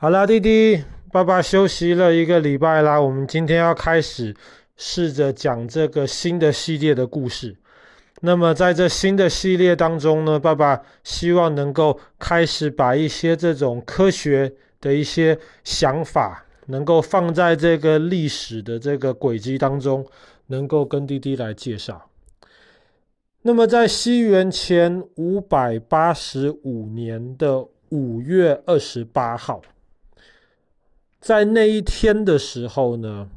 好啦，弟弟，爸爸休息了一个礼拜啦。我们今天要开始试着讲这个新的系列的故事。那么在这新的系列当中呢，爸爸希望能够开始把一些这种科学的一些想法，能够放在这个历史的这个轨迹当中，能够跟弟弟来介绍。那么在西元前五百八十五年的五月二十八号。在那一天的时候呢，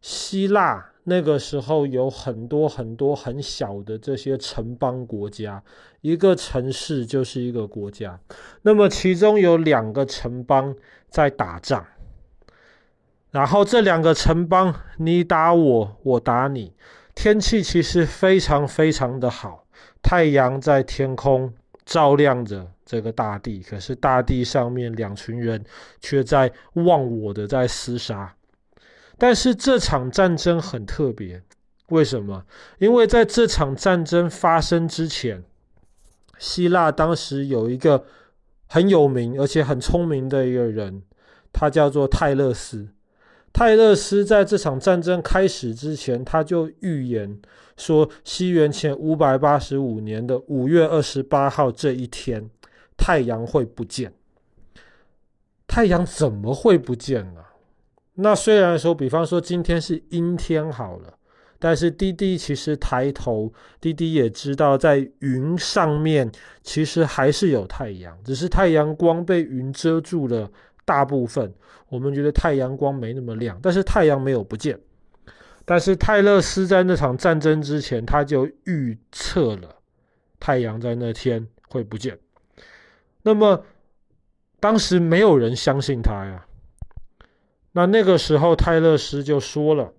希腊那个时候有很多很多很小的这些城邦国家，一个城市就是一个国家。那么其中有两个城邦在打仗，然后这两个城邦你打我，我打你。天气其实非常非常的好，太阳在天空照亮着。这个大地，可是大地上面两群人却在忘我的在厮杀。但是这场战争很特别，为什么？因为在这场战争发生之前，希腊当时有一个很有名而且很聪明的一个人，他叫做泰勒斯。泰勒斯在这场战争开始之前，他就预言说，西元前五百八十五年的五月二十八号这一天。太阳会不见？太阳怎么会不见呢？那虽然说，比方说今天是阴天好了，但是滴滴其实抬头，滴滴也知道在云上面其实还是有太阳，只是太阳光被云遮住了大部分。我们觉得太阳光没那么亮，但是太阳没有不见。但是泰勒斯在那场战争之前，他就预测了太阳在那天会不见。那么，当时没有人相信他呀。那那个时候，泰勒斯就说了：“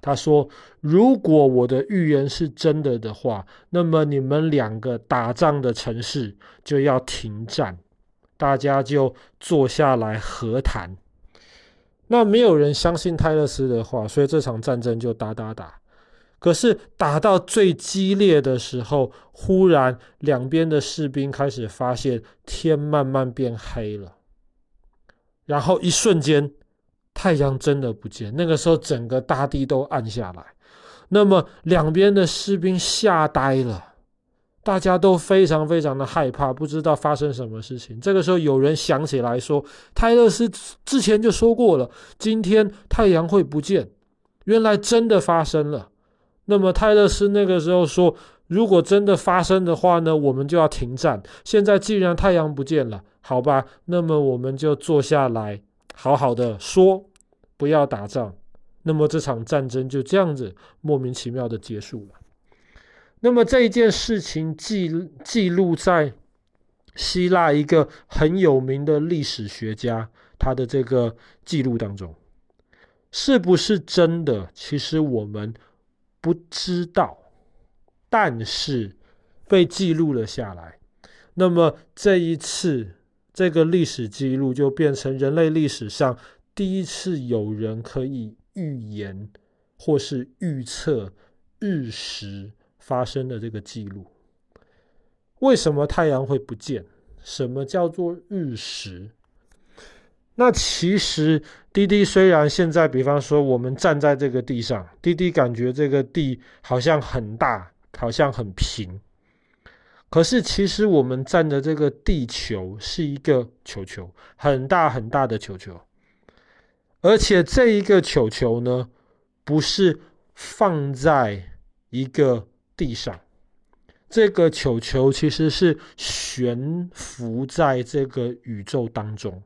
他说，如果我的预言是真的的话，那么你们两个打仗的城市就要停战，大家就坐下来和谈。”那没有人相信泰勒斯的话，所以这场战争就打打打。可是打到最激烈的时候，忽然两边的士兵开始发现天慢慢变黑了，然后一瞬间太阳真的不见。那个时候整个大地都暗下来，那么两边的士兵吓呆了，大家都非常非常的害怕，不知道发生什么事情。这个时候有人想起来说，泰勒斯之前就说过了，今天太阳会不见，原来真的发生了。那么泰勒斯那个时候说：“如果真的发生的话呢，我们就要停战。现在既然太阳不见了，好吧，那么我们就坐下来，好好的说，不要打仗。那么这场战争就这样子莫名其妙的结束了。那么这一件事情记记录在希腊一个很有名的历史学家他的这个记录当中，是不是真的？其实我们。不知道，但是被记录了下来。那么这一次，这个历史记录就变成人类历史上第一次有人可以预言或是预测日食发生的这个记录。为什么太阳会不见？什么叫做日食？那其实，滴滴虽然现在，比方说我们站在这个地上，滴滴感觉这个地好像很大，好像很平。可是其实我们站的这个地球是一个球球，很大很大的球球。而且这一个球球呢，不是放在一个地上，这个球球其实是悬浮在这个宇宙当中。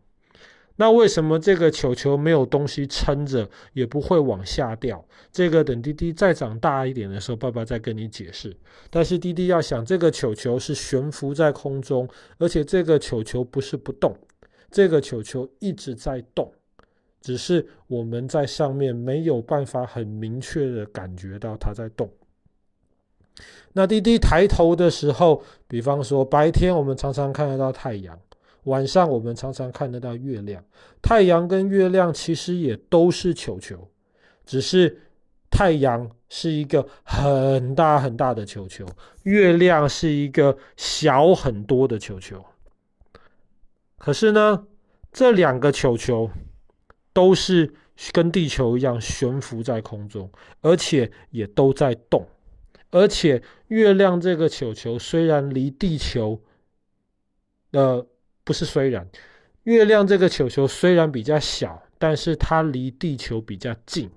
那为什么这个球球没有东西撑着，也不会往下掉？这个等滴滴再长大一点的时候，爸爸再跟你解释。但是滴滴要想，这个球球是悬浮在空中，而且这个球球不是不动，这个球球一直在动，只是我们在上面没有办法很明确的感觉到它在动。那弟弟抬头的时候，比方说白天我们常常看得到太阳。晚上我们常常看得到月亮，太阳跟月亮其实也都是球球，只是太阳是一个很大很大的球球，月亮是一个小很多的球球。可是呢，这两个球球都是跟地球一样悬浮在空中，而且也都在动。而且月亮这个球球虽然离地球，呃，不是虽然，月亮这个球球虽然比较小，但是它离地球比较近。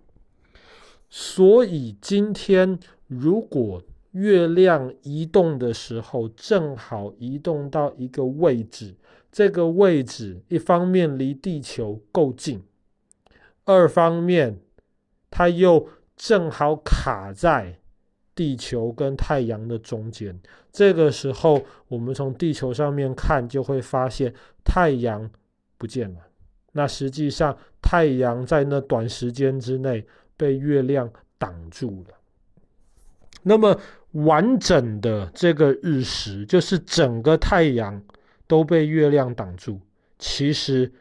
所以今天如果月亮移动的时候，正好移动到一个位置，这个位置一方面离地球够近，二方面它又正好卡在。地球跟太阳的中间，这个时候我们从地球上面看，就会发现太阳不见了。那实际上，太阳在那短时间之内被月亮挡住了。那么完整的这个日食，就是整个太阳都被月亮挡住，其实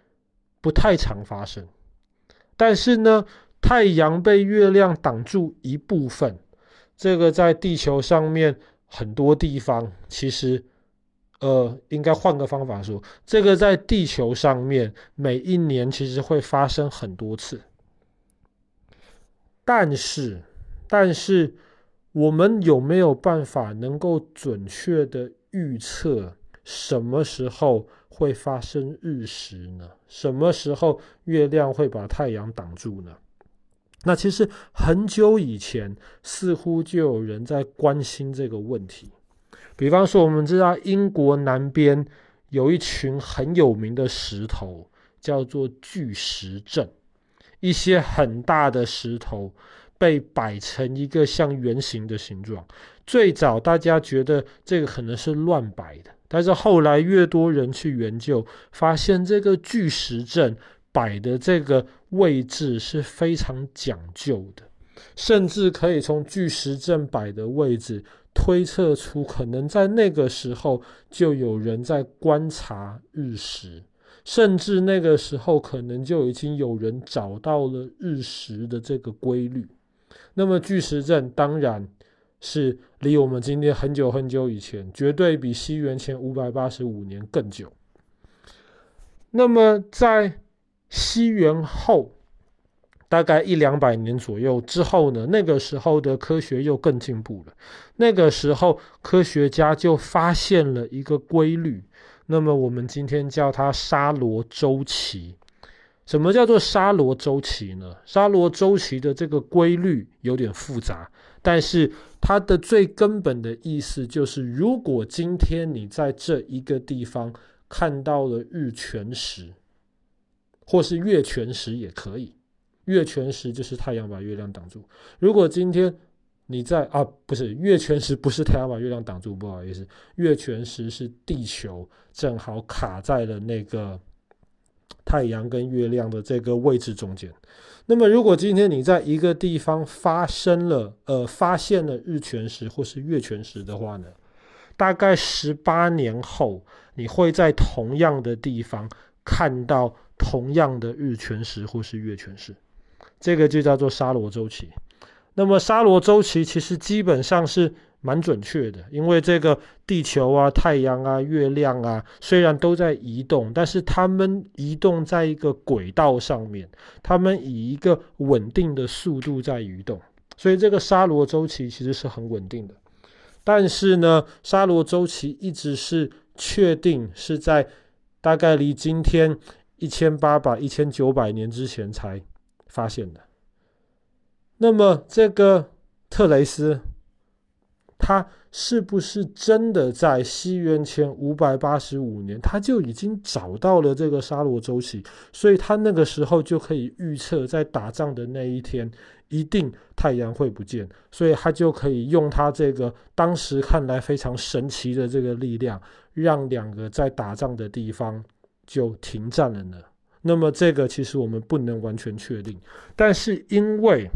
不太常发生。但是呢，太阳被月亮挡住一部分。这个在地球上面很多地方，其实，呃，应该换个方法说，这个在地球上面每一年其实会发生很多次。但是，但是我们有没有办法能够准确的预测什么时候会发生日食呢？什么时候月亮会把太阳挡住呢？那其实很久以前，似乎就有人在关心这个问题。比方说，我们知道英国南边有一群很有名的石头，叫做巨石阵。一些很大的石头被摆成一个像圆形的形状。最早大家觉得这个可能是乱摆的，但是后来越多人去研究，发现这个巨石阵。摆的这个位置是非常讲究的，甚至可以从巨石阵摆的位置推测出，可能在那个时候就有人在观察日食，甚至那个时候可能就已经有人找到了日食的这个规律。那么巨石阵当然是离我们今天很久很久以前，绝对比西元前五百八十五年更久。那么在西元后大概一两百年左右之后呢，那个时候的科学又更进步了。那个时候科学家就发现了一个规律，那么我们今天叫它沙罗周期。什么叫做沙罗周期呢？沙罗周期的这个规律有点复杂，但是它的最根本的意思就是，如果今天你在这一个地方看到了日全食。或是月全食也可以，月全食就是太阳把月亮挡住。如果今天你在啊，不是月全食，不是太阳把月亮挡住，不好意思，月全食是地球正好卡在了那个太阳跟月亮的这个位置中间。那么，如果今天你在一个地方发生了呃发现了日全食或是月全食的话呢，大概十八年后，你会在同样的地方看到。同样的日全食或是月全食，这个就叫做沙罗周期。那么沙罗周期其实基本上是蛮准确的，因为这个地球啊、太阳啊、月亮啊，虽然都在移动，但是它们移动在一个轨道上面，它们以一个稳定的速度在移动，所以这个沙罗周期其实是很稳定的。但是呢，沙罗周期一直是确定是在大概离今天。一千八百、一千九百年之前才发现的。那么，这个特雷斯，他是不是真的在西元前五百八十五年，他就已经找到了这个沙罗周期？所以他那个时候就可以预测，在打仗的那一天，一定太阳会不见，所以他就可以用他这个当时看来非常神奇的这个力量，让两个在打仗的地方。就停战了呢。那么这个其实我们不能完全确定，但是因为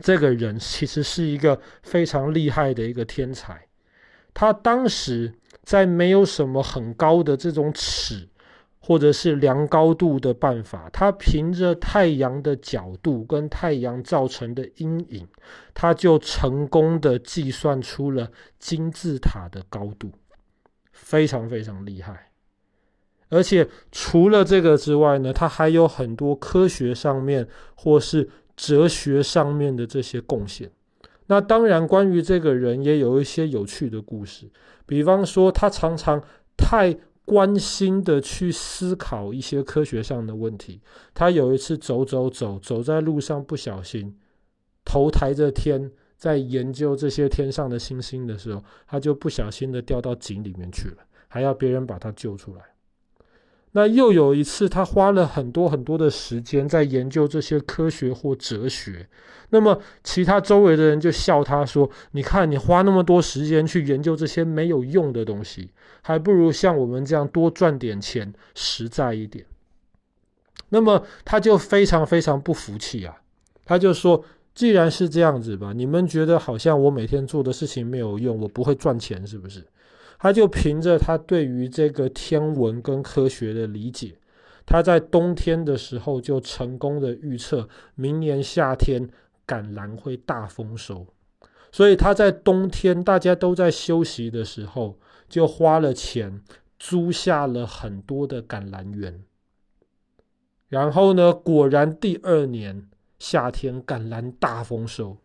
这个人其实是一个非常厉害的一个天才，他当时在没有什么很高的这种尺或者是量高度的办法，他凭着太阳的角度跟太阳造成的阴影，他就成功的计算出了金字塔的高度，非常非常厉害。而且除了这个之外呢，他还有很多科学上面或是哲学上面的这些贡献。那当然，关于这个人也有一些有趣的故事，比方说他常常太关心的去思考一些科学上的问题。他有一次走走走，走在路上不小心头抬着天，在研究这些天上的星星的时候，他就不小心的掉到井里面去了，还要别人把他救出来。那又有一次，他花了很多很多的时间在研究这些科学或哲学。那么，其他周围的人就笑他说：“你看，你花那么多时间去研究这些没有用的东西，还不如像我们这样多赚点钱，实在一点。”那么，他就非常非常不服气啊！他就说：“既然是这样子吧，你们觉得好像我每天做的事情没有用，我不会赚钱，是不是？”他就凭着他对于这个天文跟科学的理解，他在冬天的时候就成功的预测明年夏天橄榄会大丰收，所以他在冬天大家都在休息的时候，就花了钱租下了很多的橄榄园，然后呢，果然第二年夏天橄榄大丰收，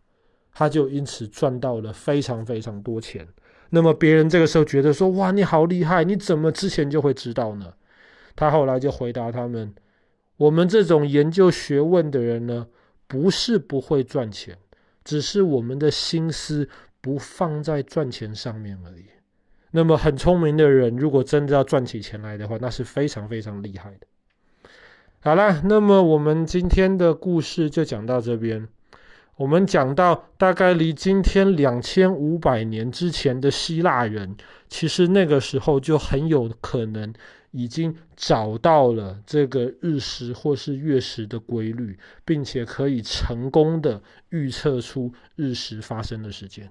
他就因此赚到了非常非常多钱。那么别人这个时候觉得说：“哇，你好厉害！你怎么之前就会知道呢？”他后来就回答他们：“我们这种研究学问的人呢，不是不会赚钱，只是我们的心思不放在赚钱上面而已。那么很聪明的人，如果真的要赚起钱来的话，那是非常非常厉害的。”好了，那么我们今天的故事就讲到这边。我们讲到，大概离今天两千五百年之前的希腊人，其实那个时候就很有可能已经找到了这个日食或是月食的规律，并且可以成功的预测出日食发生的时间。